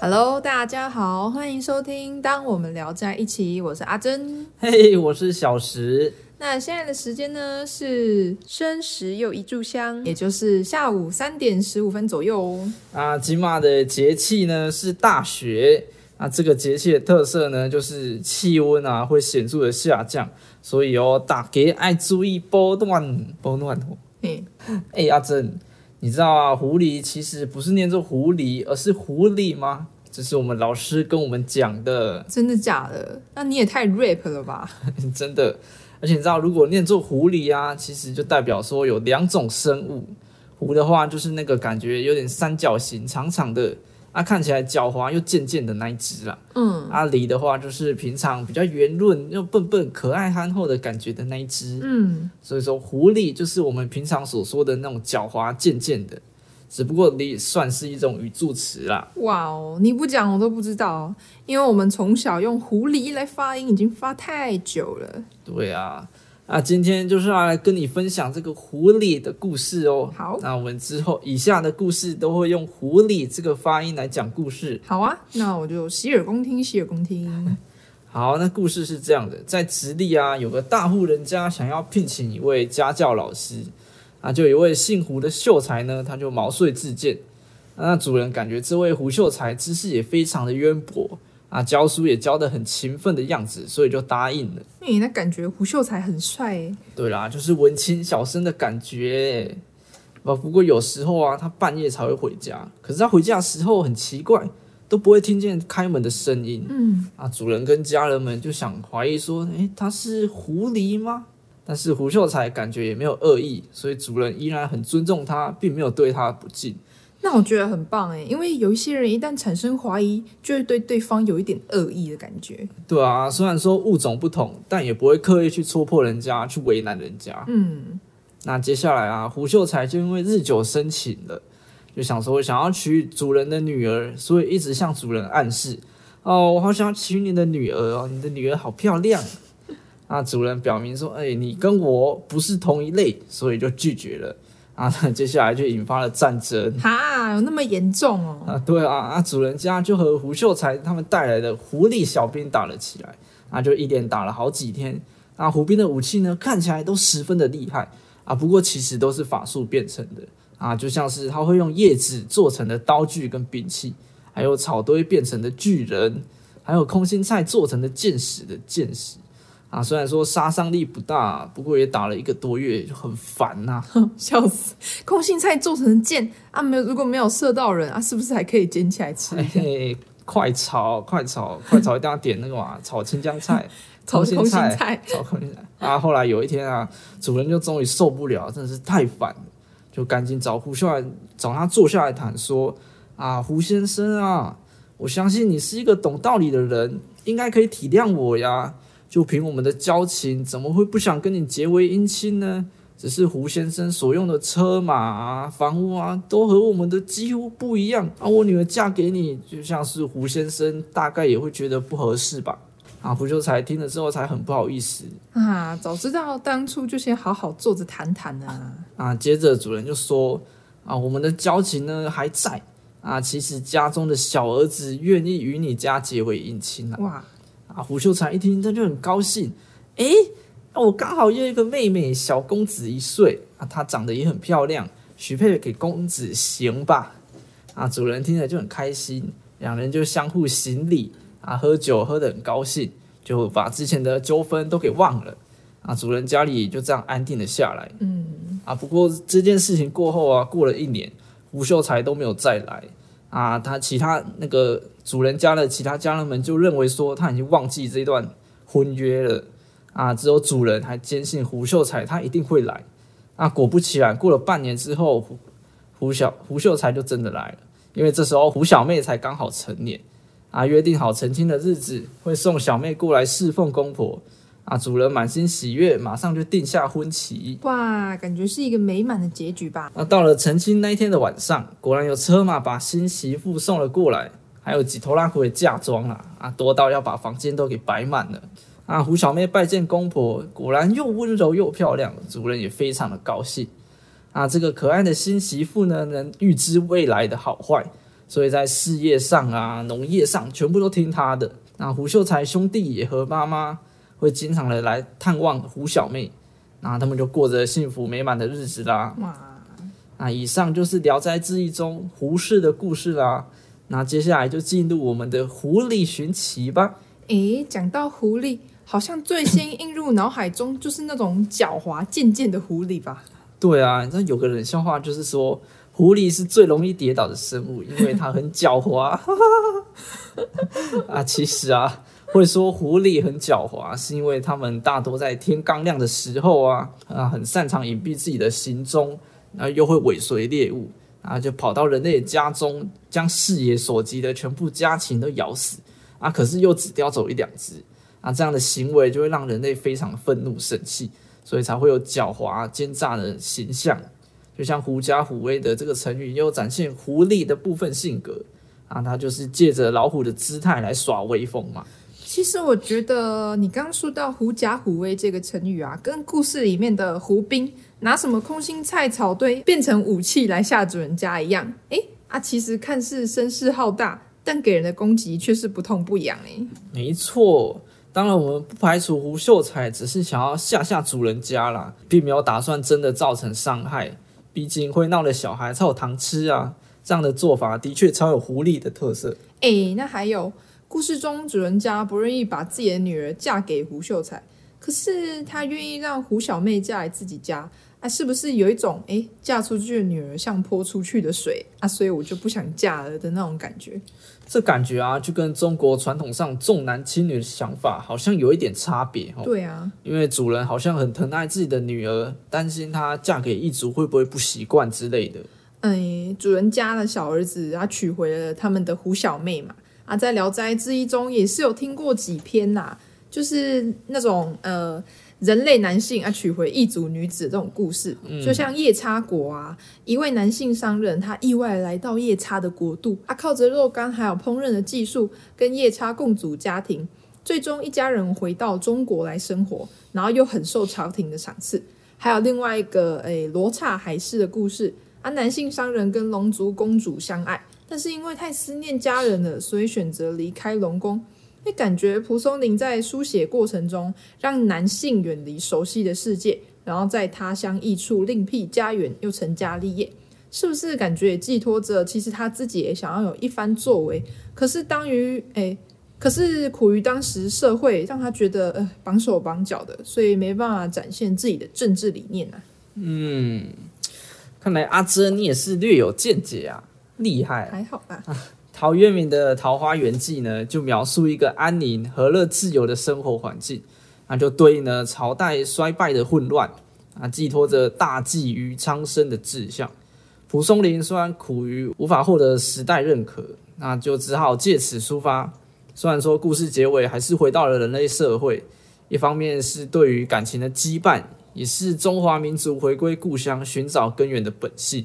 Hello，大家好，欢迎收听《当我们聊在一起》，我是阿珍。嘿，我是小石。那现在的时间呢是申时又一炷香，也就是下午三点十五分左右哦。啊，金马的节气呢是大雪。那，这个节气的特色呢就是气温啊会显著的下降，所以哦，大家爱注意保暖保暖哦。嘿，哎，阿珍，你知道啊，狐狸其实不是念作狐狸，而是狐狸吗？这是我们老师跟我们讲的。真的假的？那你也太 rap 了吧？真的。而且你知道，如果念作狐狸啊，其实就代表说有两种生物。狐的话就是那个感觉有点三角形、长长的，啊，看起来狡猾又贱贱的那一只啦。嗯，啊，狸的话就是平常比较圆润又笨笨、可爱憨厚的感觉的那一只。嗯，所以说狐狸就是我们平常所说的那种狡猾贱贱的。只不过狸算是一种语助词啦。哇哦，你不讲我都不知道，因为我们从小用狐狸来发音已经发太久了。对啊，那今天就是要来跟你分享这个狐狸的故事哦。好，那我们之后以下的故事都会用狐狸这个发音来讲故事。好啊，那我就洗耳恭听，洗耳恭听。好，那故事是这样的，在直隶啊，有个大户人家想要聘请一位家教老师。啊，就有一位姓胡的秀才呢，他就毛遂自荐。那主人感觉这位胡秀才知识也非常的渊博啊，教书也教得很勤奋的样子，所以就答应了。诶，那感觉胡秀才很帅。对啦，就是文青小生的感觉。不不过有时候啊，他半夜才会回家，可是他回家的时候很奇怪，都不会听见开门的声音。嗯，啊，主人跟家人们就想怀疑说，诶，他是狐狸吗？但是胡秀才感觉也没有恶意，所以主人依然很尊重他，并没有对他不敬。那我觉得很棒诶，因为有一些人一旦产生怀疑，就会对对方有一点恶意的感觉。对啊，虽然说物种不同，但也不会刻意去戳破人家，去为难人家。嗯，那接下来啊，胡秀才就因为日久生情了，就想说想要娶主人的女儿，所以一直向主人暗示：哦，我好想要娶你的女儿哦，你的女儿好漂亮。那！主人表明说：“哎，你跟我不是同一类，所以就拒绝了。”啊，接下来就引发了战争。哈，有那么严重哦？啊，对啊！啊，主人家就和胡秀才他们带来的狐狸小兵打了起来。啊，就一连打了好几天。啊，胡兵的武器呢，看起来都十分的厉害。啊，不过其实都是法术变成的。啊，就像是他会用叶子做成的刀具跟兵器，还有草堆变成的巨人，还有空心菜做成的剑矢的剑矢。啊，虽然说杀伤力不大，不过也打了一个多月，就很烦呐，笑死！空心菜做成剑啊，没有如果没有射到人啊，是不是还可以捡起来吃？嘿，快炒，快炒，快炒，一定要点那个嘛，炒青江菜，炒空心菜，炒空心菜。啊，后来有一天啊，主人就终于受不了，真的是太烦了，就赶紧找胡秀来，找他坐下来谈，说啊，胡先生啊，我相信你是一个懂道理的人，应该可以体谅我呀。就凭我们的交情，怎么会不想跟你结为姻亲呢？只是胡先生所用的车马啊、房屋啊，都和我们的几乎不一样。啊，我女儿嫁给你，就像是胡先生大概也会觉得不合适吧？啊，胡秀才听了之后才很不好意思啊，早知道当初就先好好坐着谈谈啊。啊，接着主人就说啊，我们的交情呢还在啊，其实家中的小儿子愿意与你家结为姻亲啊。哇！啊，胡秀才一听，他就很高兴。诶，我刚好有一个妹妹，小公子一岁啊，她长得也很漂亮，许配给公子行吧？啊，主人听了就很开心，两人就相互行礼啊，喝酒喝得很高兴，就把之前的纠纷都给忘了。啊，主人家里就这样安定了下来。嗯，啊，不过这件事情过后啊，过了一年，胡秀才都没有再来。啊，他其他那个主人家的其他家人们就认为说他已经忘记这段婚约了啊，只有主人还坚信胡秀才他一定会来啊。果不其然，过了半年之后，胡胡小胡秀才就真的来了，因为这时候胡小妹才刚好成年啊，约定好成亲的日子会送小妹过来侍奉公婆。啊！主人满心喜悦，马上就定下婚期。哇，感觉是一个美满的结局吧？那到了成亲那一天的晚上，果然有车马把新媳妇送了过来，还有几头拉苦的嫁妆啊！啊，多到要把房间都给摆满了。啊，胡小妹拜见公婆，果然又温柔又漂亮，主人也非常的高兴。啊，这个可爱的新媳妇呢，能预知未来的好坏，所以在事业上啊、农业上全部都听她的。那胡秀才兄弟也和妈妈会经常的来探望胡小妹，那他们就过着幸福美满的日子啦。哇，那以上就是《聊斋志异》中胡适的故事啦。那接下来就进入我们的狐狸寻奇吧。诶，讲到狐狸，好像最先映入脑海中就是那种狡猾贱贱的狐狸吧？对啊，你知道有个冷笑话，就是说狐狸是最容易跌倒的生物，因为它很狡猾。啊，其实啊，会说狐狸很狡猾，是因为它们大多在天刚亮的时候啊，啊，很擅长隐蔽自己的行踪，然后又会尾随猎物，啊，就跑到人类的家中，将视野所及的全部家禽都咬死。啊，可是又只叼走一两只，啊，这样的行为就会让人类非常愤怒生气，所以才会有狡猾奸诈的形象。就像狐假虎威的这个成语，又展现狐狸的部分性格。啊，他就是借着老虎的姿态来耍威风嘛。其实我觉得你刚说到“狐假虎威”这个成语啊，跟故事里面的胡兵拿什么空心菜草堆变成武器来吓主人家一样。诶，啊，其实看似声势浩大，但给人的攻击却是不痛不痒。诶，没错，当然我们不排除胡秀才只是想要吓吓主人家啦，并没有打算真的造成伤害。毕竟会闹的小孩才有糖吃啊。这样的做法的确超有狐狸的特色。哎，那还有故事中主人家不愿意把自己的女儿嫁给胡秀才，可是他愿意让胡小妹嫁来自己家啊？是不是有一种哎，嫁出去的女儿像泼出去的水啊？所以我就不想嫁了的那种感觉。这感觉啊，就跟中国传统上重男轻女的想法好像有一点差别哦。对啊，因为主人好像很疼爱自己的女儿，担心她嫁给异族会不会不习惯之类的。哎，主人家的小儿子啊，娶回了他们的胡小妹嘛。啊，在《聊斋志异》中也是有听过几篇呐，就是那种呃，人类男性啊娶回异族女子这种故事。就像夜叉国啊，一位男性商人，他意外来到夜叉的国度，啊，靠着肉干还有烹饪的技术，跟夜叉共组家庭，最终一家人回到中国来生活，然后又很受朝廷的赏赐。还有另外一个诶，罗刹海市的故事。啊，男性商人跟龙族公主相爱，但是因为太思念家人了，所以选择离开龙宫。会感觉蒲松龄在书写过程中，让男性远离熟悉的世界，然后在他乡异处另辟家园，又成家立业，是不是感觉也寄托着其实他自己也想要有一番作为？可是当于哎，可是苦于当时社会让他觉得呃绑手绑脚的，所以没办法展现自己的政治理念啊。嗯。看来阿珍你也是略有见解啊，厉害！还好吧。陶渊明的《桃花源记》呢，就描述一个安宁、和乐、自由的生活环境，那就对应了朝代衰败的混乱啊，寄托着大计于苍生的志向。蒲松龄虽然苦于无法获得时代认可，那就只好借此抒发。虽然说故事结尾还是回到了人类社会，一方面是对于感情的羁绊。也是中华民族回归故乡、寻找根源的本性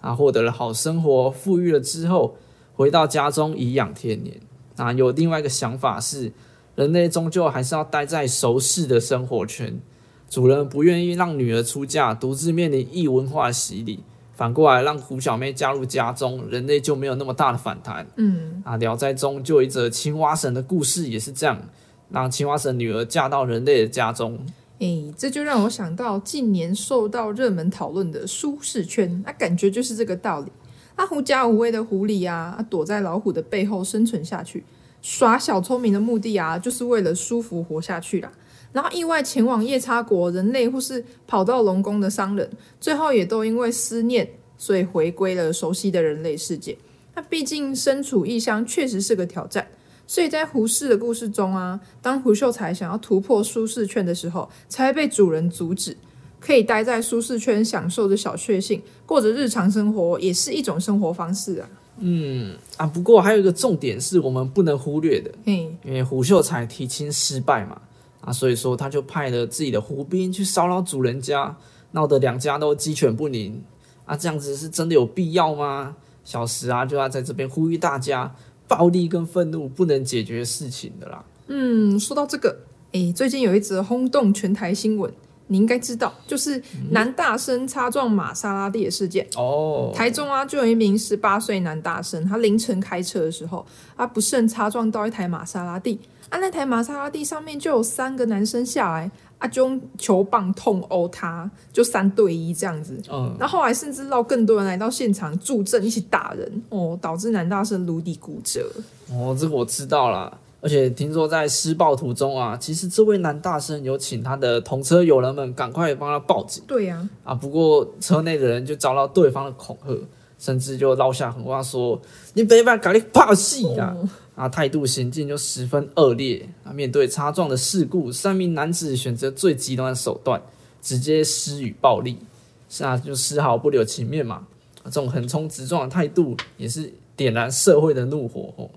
啊！获得了好生活、富裕了之后，回到家中颐养天年啊！有另外一个想法是，人类终究还是要待在熟悉的生活圈。主人不愿意让女儿出嫁，独自面临异文化洗礼，反过来让胡小妹加入家中，人类就没有那么大的反弹。嗯啊，《聊斋》中就有一则青蛙神的故事，也是这样，让青蛙神女儿嫁到人类的家中。哎，这就让我想到近年受到热门讨论的舒适圈，那感觉就是这个道理。那狐假虎威的狐狸啊，躲在老虎的背后生存下去，耍小聪明的目的啊，就是为了舒服活下去啦。然后意外前往夜叉国，人类或是跑到龙宫的商人，最后也都因为思念，所以回归了熟悉的人类世界。那毕竟身处异乡，确实是个挑战。所以在胡适的故事中啊，当胡秀才想要突破舒适圈的时候，才会被主人阻止。可以待在舒适圈，享受着小确幸，过着日常生活，也是一种生活方式啊。嗯啊，不过还有一个重点是我们不能忽略的，嘿，因为胡秀才提亲失败嘛，啊，所以说他就派了自己的胡兵去骚扰主人家，闹得两家都鸡犬不宁。啊，这样子是真的有必要吗？小石啊，就要在这边呼吁大家。暴力跟愤怒不能解决事情的啦。嗯，说到这个，诶，最近有一则轰动全台新闻，你应该知道，就是男大生擦撞玛莎拉蒂的事件。哦，台中啊，就有一名十八岁男大生，他凌晨开车的时候，他不慎擦撞到一台玛莎拉蒂，啊，那台玛莎拉蒂上面就有三个男生下来，啊，就用球棒痛殴他，就三对一这样子。嗯，那后来甚至让更多人来到现场助阵，一起打人哦，导致男大生颅底骨折。哦，这个我知道啦。而且听说在施暴途中啊，其实这位男大生有请他的同车友人们赶快帮他报警对呀、啊。不过车内的人就遭到对方的恐吓，甚至就落下狠话说：“你别把搞你怕戏啊！”哦啊，态度行径就十分恶劣啊。面对擦撞的事故，三名男子选择最极端的手段，直接施予暴力，是啊，就丝毫不留情面嘛。啊这种横冲直撞的态度，也是点燃社会的怒火哦。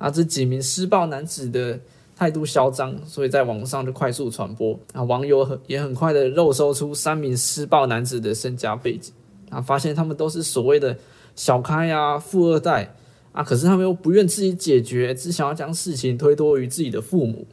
啊，这几名施暴男子的态度嚣张，所以在网上就快速传播。啊，网友很也很快的肉搜出三名施暴男子的身家背景，啊，发现他们都是所谓的小开啊、富二代啊，可是他们又不愿自己解决，只想要将事情推脱于自己的父母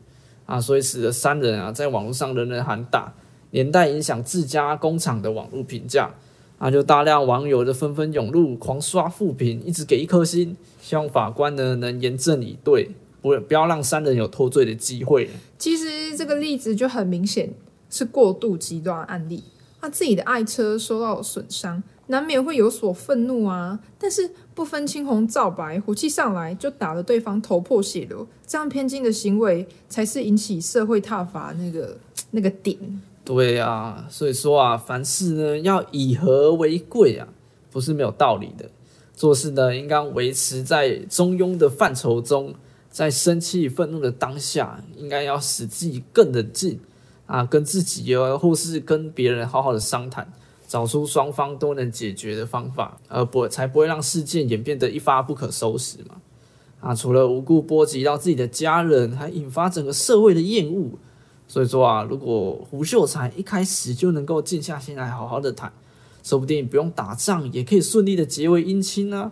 啊，所以使得三人啊在网络上人人喊打，连带影响自家工厂的网络评价。啊，就大量网友就纷纷涌入，狂刷负评，一直给一颗星，希望法官呢能严正以对，不不要让三人有脱罪的机会。其实这个例子就很明显是过度极端案例。他自己的爱车受到了损伤，难免会有所愤怒啊。但是不分青红皂白，火气上来就打得对方头破血流，这样偏激的行为才是引起社会挞伐那个 那个点。对啊，所以说啊，凡事呢要以和为贵啊，不是没有道理的。做事呢应该维持在中庸的范畴中，在生气愤怒的当下，应该要使自己更冷静啊，跟自己啊，或是跟别人好好的商谈，找出双方都能解决的方法，而不才不会让事件演变得一发不可收拾嘛。啊，除了无故波及到自己的家人，还引发整个社会的厌恶。所以说啊，如果胡秀才一开始就能够静下心来好好的谈，说不定不用打仗也可以顺利的结为姻亲呢。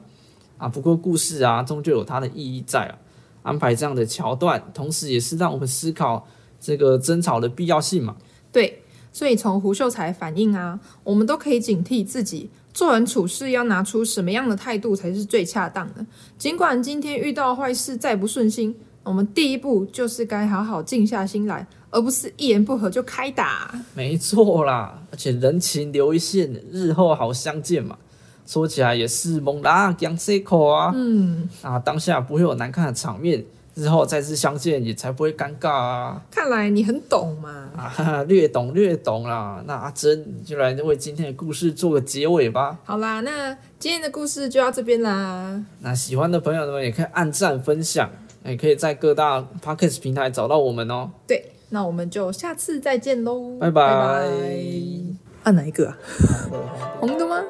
啊，不过故事啊，终究有它的意义在啊。安排这样的桥段，同时也是让我们思考这个争吵的必要性嘛。对，所以从胡秀才反应啊，我们都可以警惕自己做人处事要拿出什么样的态度才是最恰当的。尽管今天遇到坏事再不顺心，我们第一步就是该好好静下心来，而不是一言不合就开打。没错啦，而且人情留一线，日后好相见嘛。说起来也是猛啦讲 C 口啊，嗯，啊，当下不会有难看的场面，日后再次相见也才不会尴尬啊。看来你很懂嘛。啊，哈哈略懂略懂啦。那阿珍你就来为今天的故事做个结尾吧。好啦，那今天的故事就到这边啦。那喜欢的朋友呢，也可以按赞分享，也可以在各大 podcast 平台找到我们哦。对，那我们就下次再见喽，拜拜拜拜。按哪一个啊？红的吗？